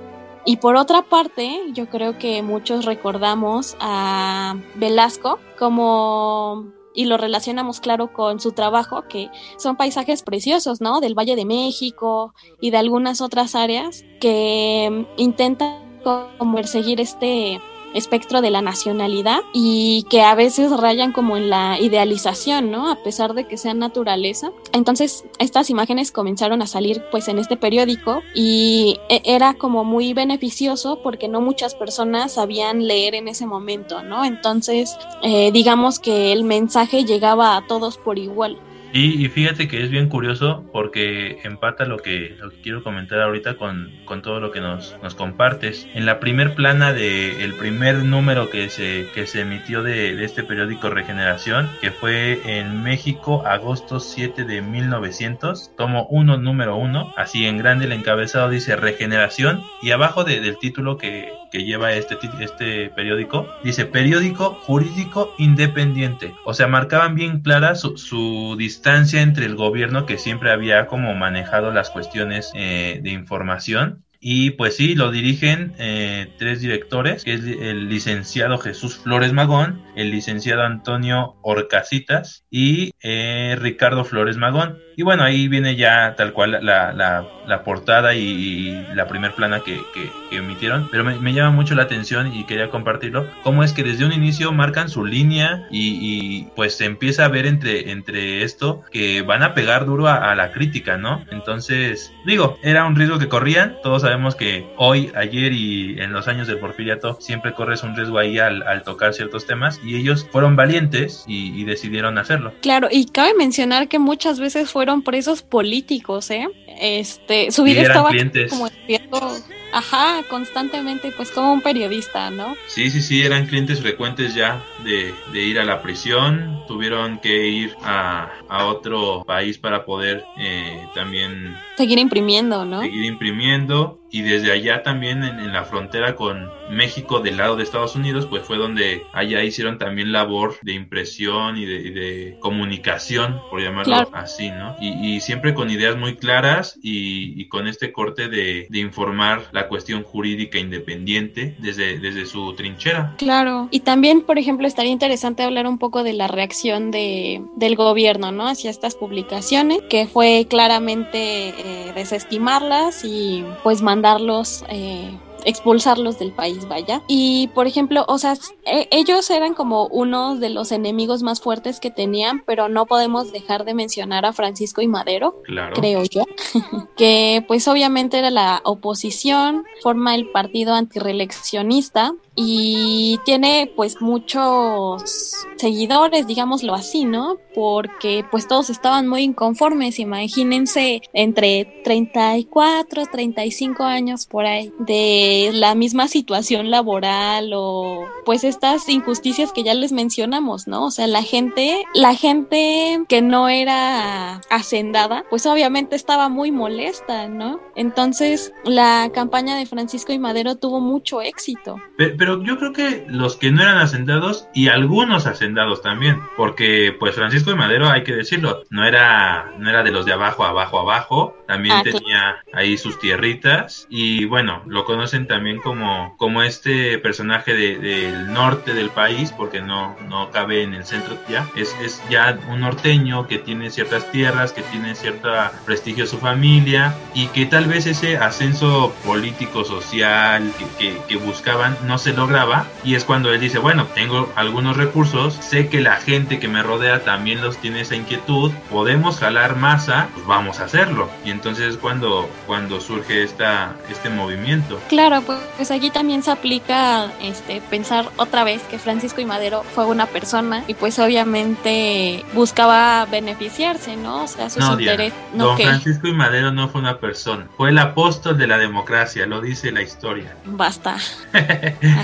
Y por otra parte, yo creo que muchos recordamos a Velasco como y lo relacionamos claro con su trabajo, que son paisajes preciosos, ¿no? Del Valle de México y de algunas otras áreas que intentan como seguir este espectro de la nacionalidad y que a veces rayan como en la idealización, ¿no? A pesar de que sean naturaleza. Entonces, estas imágenes comenzaron a salir pues en este periódico y e, era como muy beneficioso porque no muchas personas sabían leer en ese momento, ¿no? Entonces, eh, digamos que el mensaje llegaba a todos por igual. Y, fíjate que es bien curioso porque empata lo que, quiero comentar ahorita con, con, todo lo que nos, nos compartes. En la primer plana del el primer número que se, que se emitió de, de, este periódico Regeneración, que fue en México, agosto 7 de 1900, tomo 1, número 1, así en grande el encabezado dice Regeneración y abajo de, del título que, que lleva este, este periódico, dice periódico jurídico independiente. O sea, marcaban bien clara su, su distancia entre el gobierno que siempre había como manejado las cuestiones eh, de información y pues sí, lo dirigen eh, tres directores, que es el licenciado Jesús Flores Magón, el licenciado Antonio Orcasitas y eh, Ricardo Flores Magón. Y bueno, ahí viene ya tal cual la, la, portada y, la primer plana que, que, emitieron. Pero me, llama mucho la atención y quería compartirlo. Cómo es que desde un inicio marcan su línea y, pues se empieza a ver entre, entre esto que van a pegar duro a, a, la crítica, ¿no? Entonces, digo, era un riesgo que corrían. Todos sabemos que hoy, ayer y en los años del porfiriato siempre corres un riesgo ahí al, al tocar ciertos temas y ellos fueron valientes y, y decidieron hacerlo. Claro, y cabe mencionar que muchas veces fueron fueron presos políticos, ¿eh? Este, su vida estaba como Ajá, constantemente, pues como un periodista, ¿no? Sí, sí, sí, eran clientes frecuentes ya de, de ir a la prisión, tuvieron que ir a, a otro país para poder eh, también... Seguir imprimiendo, ¿no? Seguir imprimiendo y desde allá también en, la frontera con México del lado de Estados Unidos, pues fue donde allá hicieron también labor de impresión y de, comunicación, por llamarlo así, ¿no? Y, siempre con ideas muy claras y, con este corte de, de, informar la cuestión jurídica independiente desde, desde su trinchera. Claro, y también, por ejemplo, estaría interesante hablar un poco de la reacción de, del gobierno, ¿no? Hacia estas publicaciones, que fue claramente eh, desestimarlas y pues mandarlos eh, expulsarlos del país, vaya. Y por ejemplo, o sea, e, ellos eran como uno de los enemigos más fuertes que tenían, pero no podemos dejar de mencionar a Francisco y Madero, creo yo, que pues obviamente era la oposición, forma el partido antireeleccionista y tiene pues muchos seguidores, digámoslo así, ¿no? Porque pues todos estaban muy inconformes, imagínense entre 34, 35 años por ahí de la misma situación laboral o pues estas injusticias que ya les mencionamos, ¿no? O sea, la gente, la gente que no era hacendada, pues obviamente estaba muy molesta, ¿no? Entonces, la campaña de Francisco y Madero tuvo mucho éxito. Yo creo que los que no eran hacendados y algunos hacendados también, porque pues Francisco de Madero, hay que decirlo, no era, no era de los de abajo, abajo, abajo, también ah, tenía ahí sus tierritas y bueno, lo conocen también como, como este personaje del norte del país, porque no, no cabe en el centro ya, es, es ya un norteño que tiene ciertas tierras, que tiene cierto prestigio su familia y que tal vez ese ascenso político, social que, que buscaban no se lograba y es cuando él dice, bueno, tengo algunos recursos, sé que la gente que me rodea también los tiene esa inquietud, podemos jalar masa, pues vamos a hacerlo. Y entonces es cuando, cuando surge esta, este movimiento. Claro, pues aquí también se aplica este, pensar otra vez que Francisco y Madero fue una persona y pues obviamente buscaba beneficiarse, ¿no? O sea, sus no, intereses. don Francisco y Madero no fue una persona, fue el apóstol de la democracia, lo dice la historia. Basta.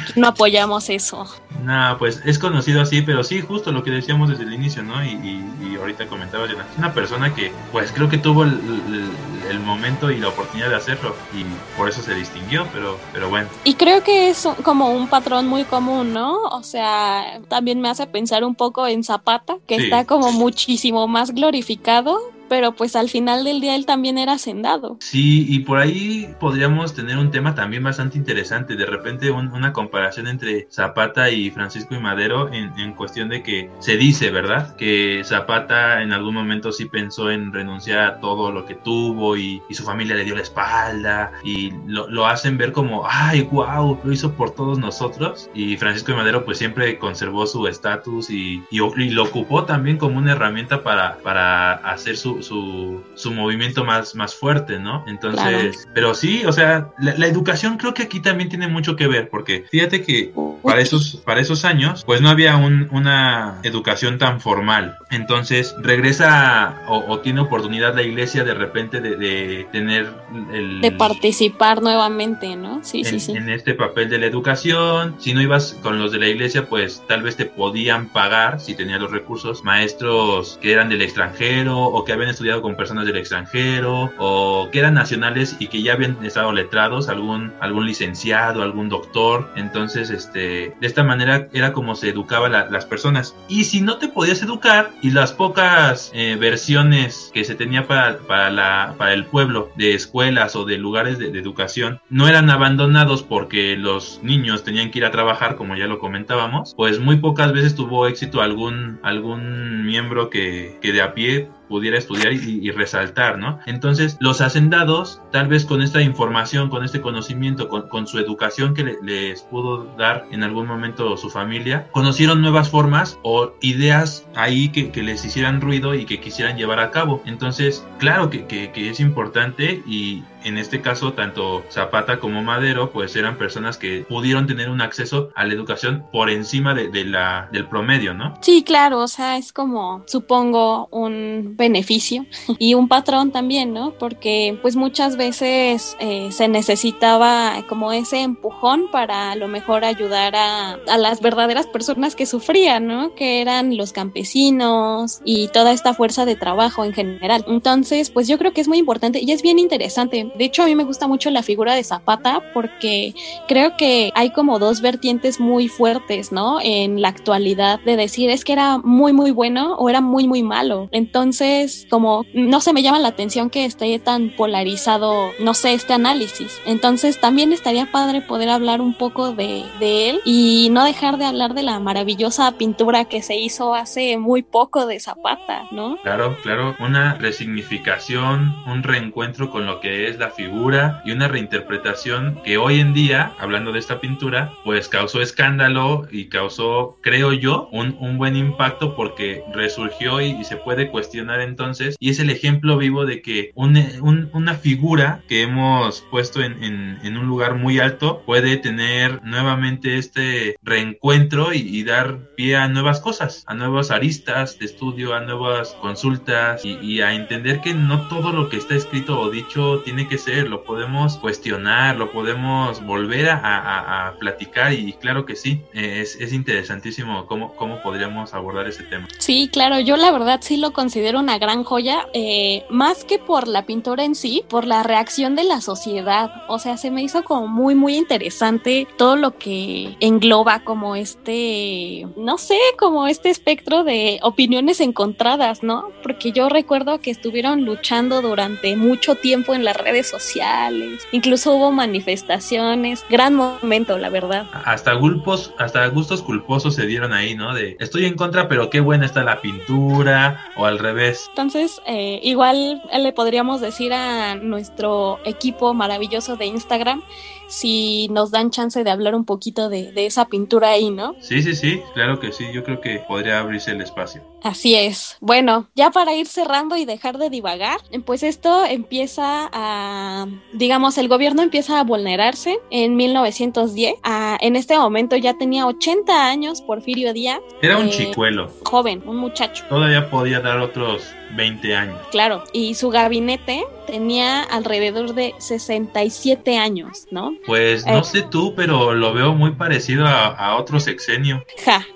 Aquí no apoyamos eso. No, pues es conocido así, pero sí, justo lo que decíamos desde el inicio, ¿no? Y, y, ahorita comentabas, es una persona que, pues creo que tuvo el, el, momento y la oportunidad de hacerlo y por eso se distinguió, pero, pero bueno. Y creo que es como un patrón muy común, ¿no? O sea, también me hace pensar un poco en Zapata, que está como muchísimo más glorificado pero pues al final del día él también era hacendado. Sí, y por ahí podríamos tener un tema también bastante interesante, de repente una comparación entre Zapata y Francisco y Madero en, en, cuestión de que se dice, ¿verdad? Que Zapata en algún momento sí pensó en renunciar a todo lo que tuvo y, y su familia le dio la espalda y lo, lo hacen ver como, ay, wow, lo hizo por todos nosotros y Francisco y Madero pues siempre conservó su estatus y, y, y, lo ocupó también como una herramienta para, para hacer su, su, su, movimiento más, más fuerte, ¿no? Entonces, pero sí, o sea, la, educación creo que aquí también tiene mucho que ver, porque fíjate que para esos, para esos años, pues no había un, una educación tan formal. Entonces, regresa o, tiene oportunidad la iglesia de repente de, tener el... De participar nuevamente, ¿no? Sí, sí, sí. En este papel de la educación. Si no ibas con los de la iglesia, pues tal vez te podían pagar, si tenías los recursos, maestros que eran del extranjero o que habían estudiado con personas del extranjero o que eran nacionales y que ya habían estado letrados, algún, algún licenciado, algún doctor. Entonces, este, de esta manera era como se educaba las personas. Y si no te podías educar y las pocas eh, versiones que se tenía para, para, la, para el pueblo de escuelas o de lugares de, educación no eran abandonados porque los niños tenían que ir a trabajar, como ya lo comentábamos, pues muy pocas veces tuvo éxito algún, algún miembro que, que de a pie pudiera estudiar y, resaltar, ¿no? Entonces, los hacendados, tal vez con esta información, con este conocimiento, con, su educación que les pudo dar en algún momento su familia, conocieron nuevas formas o ideas ahí que, les hicieran ruido y que quisieran llevar a cabo. Entonces, claro que, que es importante y en este caso tanto Zapata como Madero pues eran personas que pudieron tener un acceso a la educación por encima de, la, del promedio, ¿no? Sí, claro, o sea, es como, supongo, un beneficio y un patrón también, ¿no? Porque pues muchas veces eh, se necesitaba como ese empujón para a lo mejor ayudar a, a las verdaderas personas que sufrían, ¿no? Que eran los campesinos y toda esta fuerza de trabajo en general. Entonces, pues yo creo que es muy importante y es bien interesante. De hecho, a mí me gusta mucho la figura de Zapata porque creo que hay como dos vertientes muy fuertes, ¿no? En la actualidad de decir es que era muy, muy bueno o era muy, muy malo. Entonces, como no se me llama la atención que esté tan polarizado, no sé, este análisis. Entonces, también estaría padre poder hablar un poco de, él y no dejar de hablar de la maravillosa pintura que se hizo hace muy poco de Zapata, ¿no? Claro, claro, una resignificación, un reencuentro con lo que es la figura y una reinterpretación que hoy en día, hablando de esta pintura, pues causó escándalo y causó, creo yo, un, un buen impacto porque resurgió y, se puede cuestionar entonces. Y es el ejemplo vivo de que un, un, una figura que hemos puesto en, en, en, un lugar muy alto puede tener nuevamente este reencuentro y, y dar pie a nuevas cosas, a nuevas aristas de estudio, a nuevas consultas y, a entender que no todo lo que está escrito o dicho tiene que ser, lo podemos cuestionar, lo podemos volver a, a, platicar y claro que sí, es, es interesantísimo cómo, cómo podríamos abordar ese tema. Sí, claro, yo la verdad sí lo considero una gran joya, eh, más que por la pintura en sí, por la reacción de la sociedad, o sea, se me hizo como muy, muy interesante todo lo que engloba como este, no sé, como este espectro de opiniones encontradas, ¿no? Porque yo recuerdo que estuvieron luchando durante mucho tiempo en las redes sociales, incluso hubo manifestaciones, gran momento, la verdad. Hasta gulpos, hasta gustos culposos se dieron ahí, ¿no? De estoy en contra, pero qué buena está la pintura, o al revés. Entonces, eh, igual le podríamos decir a nuestro equipo maravilloso de Instagram si nos dan chance de hablar un poquito de, esa pintura ahí, ¿no? Sí, sí, sí, claro que sí, yo creo que podría abrirse el espacio. Así es. Bueno, ya para ir cerrando y dejar de divagar, pues esto empieza a, digamos, el gobierno empieza a vulnerarse en 1910. en este momento ya tenía 80 años Porfirio Díaz. Era un eh, chicuelo. Joven, un muchacho. Todavía podía dar otros 20 años. Claro, y su gabinete tenía alrededor de 67 años, ¿no? Pues no eh, sé tú, pero lo veo muy parecido a, a otro sexenio. Ja.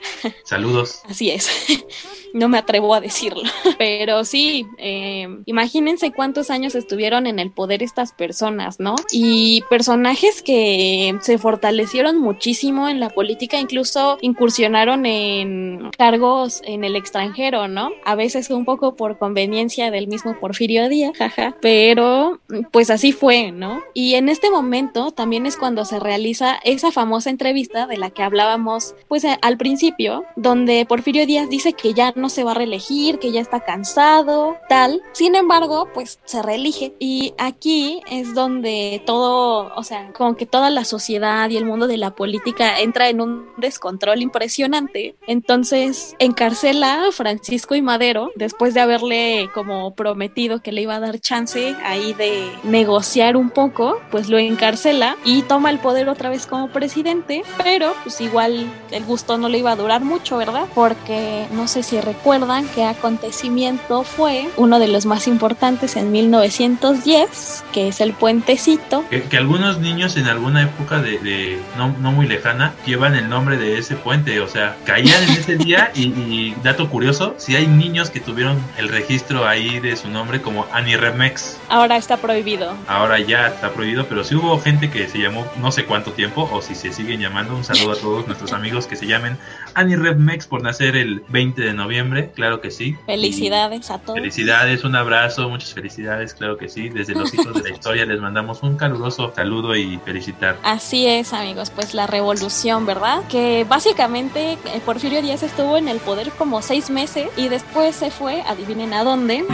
Saludos. Así es. no me atrevo a decirlo. Pero sí, eh, imagínense cuántos años estuvieron en el poder estas personas, ¿no? Y personajes que se fortalecieron muchísimo en la política, incluso incursionaron en cargos en el extranjero, ¿no? A veces un poco por conveniencia del mismo Porfirio Díaz, jaja, pero pues así fue, ¿no? Y en este momento también es cuando se realiza esa famosa entrevista de la que hablábamos pues al principio, donde Porfirio Díaz dice que ya no se va a reelegir, que ya está cansado, tal. Sin embargo, pues se reelige. Y aquí es donde todo, o sea, como que toda la sociedad y el mundo de la política entra en un descontrol impresionante. Entonces encarcela a Francisco y Madero después de haberle como prometido que le iba a dar chance ahí de negociar un poco, pues lo encarcela y toma el poder otra vez como presidente, pero pues igual el gusto no le iba a durar mucho, ¿verdad? Porque no sé si recuerdan qué acontecimiento fue uno de los más importantes en 1910, que es el puentecito. Que, algunos niños en alguna época de, no, no, muy lejana llevan el nombre de ese puente, o sea, caían en ese día y, dato curioso, si hay niños que tuvieron el registro ahí de su nombre como Remex. Ahora está prohibido. Ahora ya está prohibido, pero si hubo gente que se llamó no sé cuánto tiempo, o si se siguen llamando, un saludo a todos nuestros amigos que se llamen Remex por nacer el 20 de noviembre, claro que sí. Felicidades a todos. Felicidades, un abrazo, muchas felicidades, claro que sí. Desde los hijos de la historia les mandamos un caluroso saludo y felicitar. Así es, amigos, pues la revolución, ¿verdad? Que básicamente eh, Porfirio Díaz estuvo en el poder como seis meses y después se fue, adivinen a dónde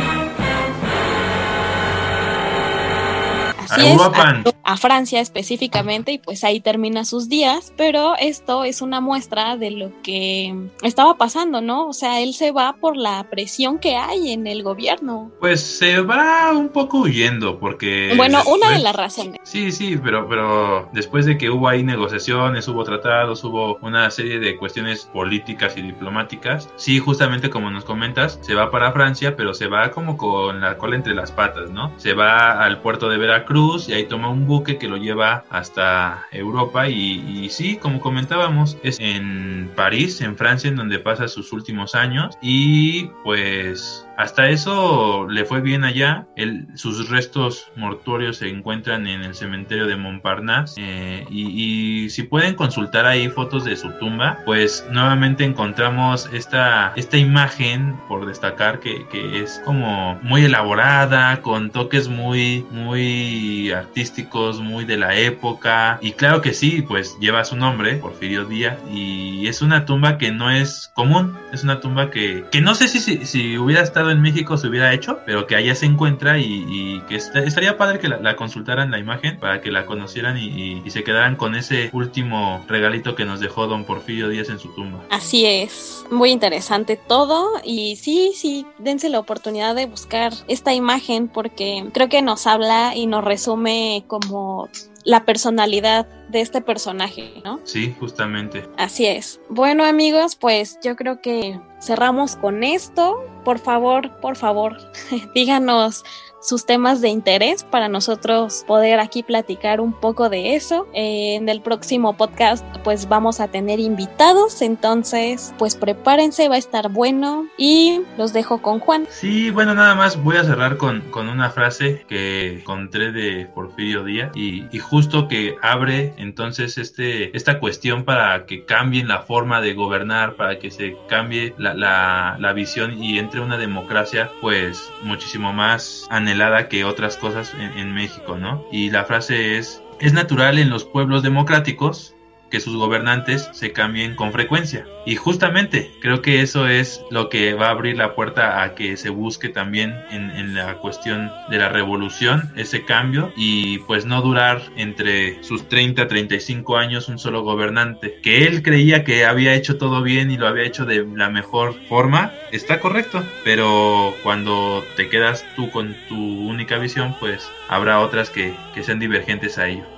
Así es, a, Francia específicamente, y pues ahí termina sus días, pero esto es una muestra de lo que estaba pasando, ¿no? O sea, él se va por la presión que hay en el gobierno. Pues se va un poco huyendo, porque... Bueno, una de las razones. Sí, sí, pero, pero después de que hubo ahí negociaciones, hubo tratados, hubo una serie de cuestiones políticas y diplomáticas, sí, justamente como nos comentas, se va para Francia, pero se va como con la cola entre las patas, ¿no? Se va al puerto de Veracruz y ahí toma un buque que lo lleva hasta Europa y, sí, como comentábamos, es en París, en Francia, en donde pasa sus últimos años y pues hasta eso le fue bien allá. sus restos mortuorios se encuentran en el cementerio de Montparnasse. Eh, y, si pueden consultar ahí fotos de su tumba, pues nuevamente encontramos esta, esta imagen, por destacar, que, que es como muy elaborada, con toques muy, muy artísticos, muy de la época. Y claro que sí, pues lleva su nombre, Porfirio Díaz. Y es una tumba que no es común. Es una tumba que, que no sé si, si, si hubiera estado en México se hubiera hecho, pero que allá se encuentra y, que estaría padre que la, consultaran la imagen para que la conocieran y, se quedaran con ese último regalito que nos dejó don Porfirio Díaz en su tumba. Así es, muy interesante todo y sí, sí, dense la oportunidad de buscar esta imagen porque creo que nos habla y nos resume como la personalidad de este personaje, ¿no? Sí, justamente. Así es. Bueno amigos, pues yo creo que cerramos con esto. Por favor, por favor, díganos sus temas de interés para nosotros poder aquí platicar un poco de eso. Eh, en el próximo podcast pues vamos a tener invitados, entonces pues prepárense, va a estar bueno y los dejo con Juan. Sí, bueno, nada más voy a cerrar con, con una frase que encontré de Porfirio Díaz y, justo que abre entonces este, esta cuestión para que cambien la forma de gobernar, para que se cambie la, la, la visión y entre una democracia pues muchísimo más que otras cosas en, en México, ¿no? Y la frase es, es natural en los pueblos democráticos que sus gobernantes se cambien con frecuencia. Y justamente creo que eso es lo que va a abrir la puerta a que se busque también en, la cuestión de la revolución ese cambio y pues no durar entre sus 30, 35 años un solo gobernante. Que él creía que había hecho todo bien y lo había hecho de la mejor forma, está correcto. Pero cuando te quedas tú con tu única visión, pues habrá otras que, que sean divergentes a ello.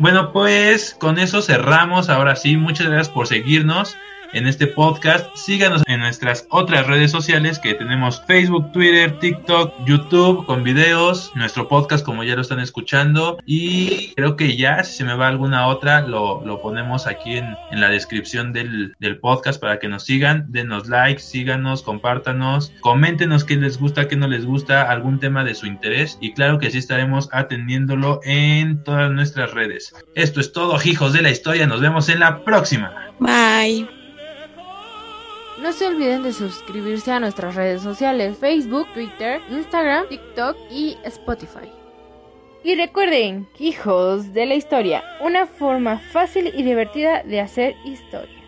Bueno, pues con eso cerramos. Ahora sí, muchas gracias por seguirnos en este podcast. Síganos en nuestras otras redes sociales que tenemos Facebook, Twitter, TikTok, YouTube con videos, nuestro podcast como ya lo están escuchando y creo que ya si se me va alguna otra lo, lo ponemos aquí en, en la descripción del, del, podcast para que nos sigan, denos like, síganos, compártanos, coméntenos qué les gusta, qué no les gusta, algún tema de su interés y claro que sí estaremos atendiéndolo en todas nuestras redes. Esto es todo, hijos de la historia, nos vemos en la próxima. Bye. No se olviden de suscribirse a nuestras redes sociales, Facebook, Twitter, Instagram, TikTok y Spotify. Y recuerden, hijos de la historia, una forma fácil y divertida de hacer historia.